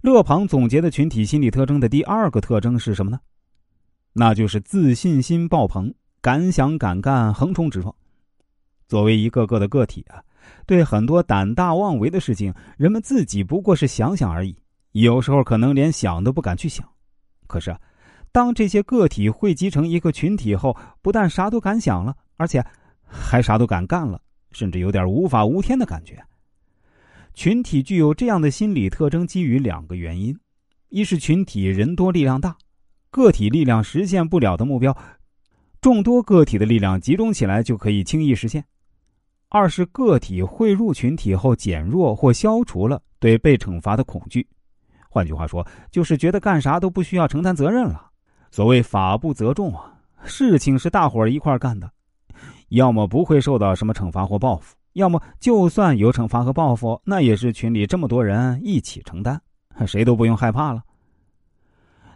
勒庞总结的群体心理特征的第二个特征是什么呢？那就是自信心爆棚，敢想敢干，横冲直撞。作为一个个的个体啊，对很多胆大妄为的事情，人们自己不过是想想而已，有时候可能连想都不敢去想。可是，当这些个体汇集成一个群体后，不但啥都敢想了，而且还啥都敢干了，甚至有点无法无天的感觉。群体具有这样的心理特征，基于两个原因：一是群体人多力量大，个体力量实现不了的目标，众多个体的力量集中起来就可以轻易实现；二是个体汇入群体后减弱或消除了对被惩罚的恐惧。换句话说，就是觉得干啥都不需要承担责任了。所谓法不责众啊，事情是大伙儿一块干的，要么不会受到什么惩罚或报复。要么就算有惩罚和报复，那也是群里这么多人一起承担，谁都不用害怕了。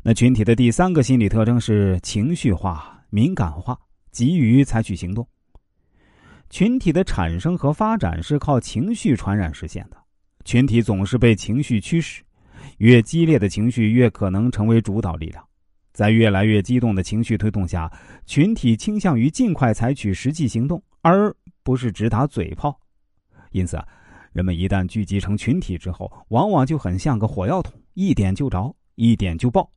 那群体的第三个心理特征是情绪化、敏感化，急于采取行动。群体的产生和发展是靠情绪传染实现的，群体总是被情绪驱使，越激烈的情绪越可能成为主导力量。在越来越激动的情绪推动下，群体倾向于尽快采取实际行动，而。不是只打嘴炮，因此啊，人们一旦聚集成群体之后，往往就很像个火药桶，一点就着，一点就爆，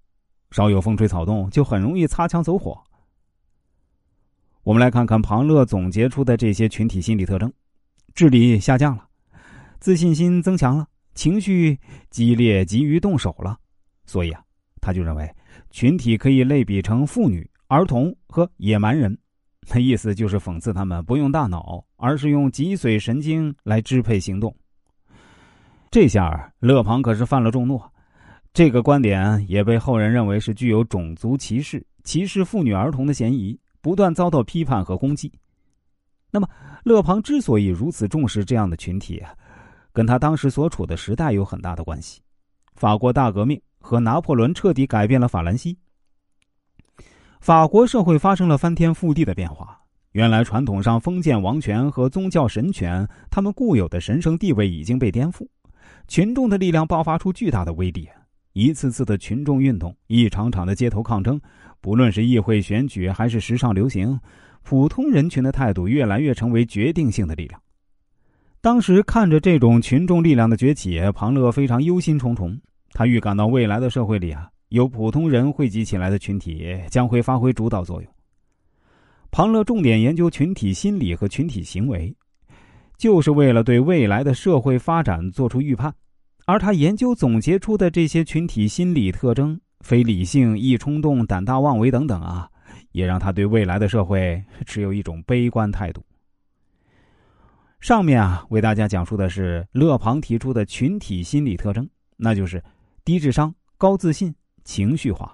稍有风吹草动就很容易擦枪走火。我们来看看庞乐总结出的这些群体心理特征：智力下降了，自信心增强了，情绪激烈，急于动手了。所以啊，他就认为群体可以类比成妇女、儿童和野蛮人。那意思就是讽刺他们不用大脑，而是用脊髓神经来支配行动。这下勒庞可是犯了众怒，这个观点也被后人认为是具有种族歧视、歧视妇女儿童的嫌疑，不断遭到批判和攻击。那么，勒庞之所以如此重视这样的群体，跟他当时所处的时代有很大的关系。法国大革命和拿破仑彻底改变了法兰西。法国社会发生了翻天覆地的变化。原来传统上封建王权和宗教神权，他们固有的神圣地位已经被颠覆，群众的力量爆发出巨大的威力。一次次的群众运动，一场场的街头抗争，不论是议会选举还是时尚流行，普通人群的态度越来越成为决定性的力量。当时看着这种群众力量的崛起，庞乐非常忧心忡忡。他预感到未来的社会里啊。由普通人汇集起来的群体将会发挥主导作用。庞乐重点研究群体心理和群体行为，就是为了对未来的社会发展做出预判。而他研究总结出的这些群体心理特征——非理性、易冲动、胆大妄为等等啊，也让他对未来的社会持有一种悲观态度。上面啊，为大家讲述的是勒庞提出的群体心理特征，那就是低智商、高自信。情绪化。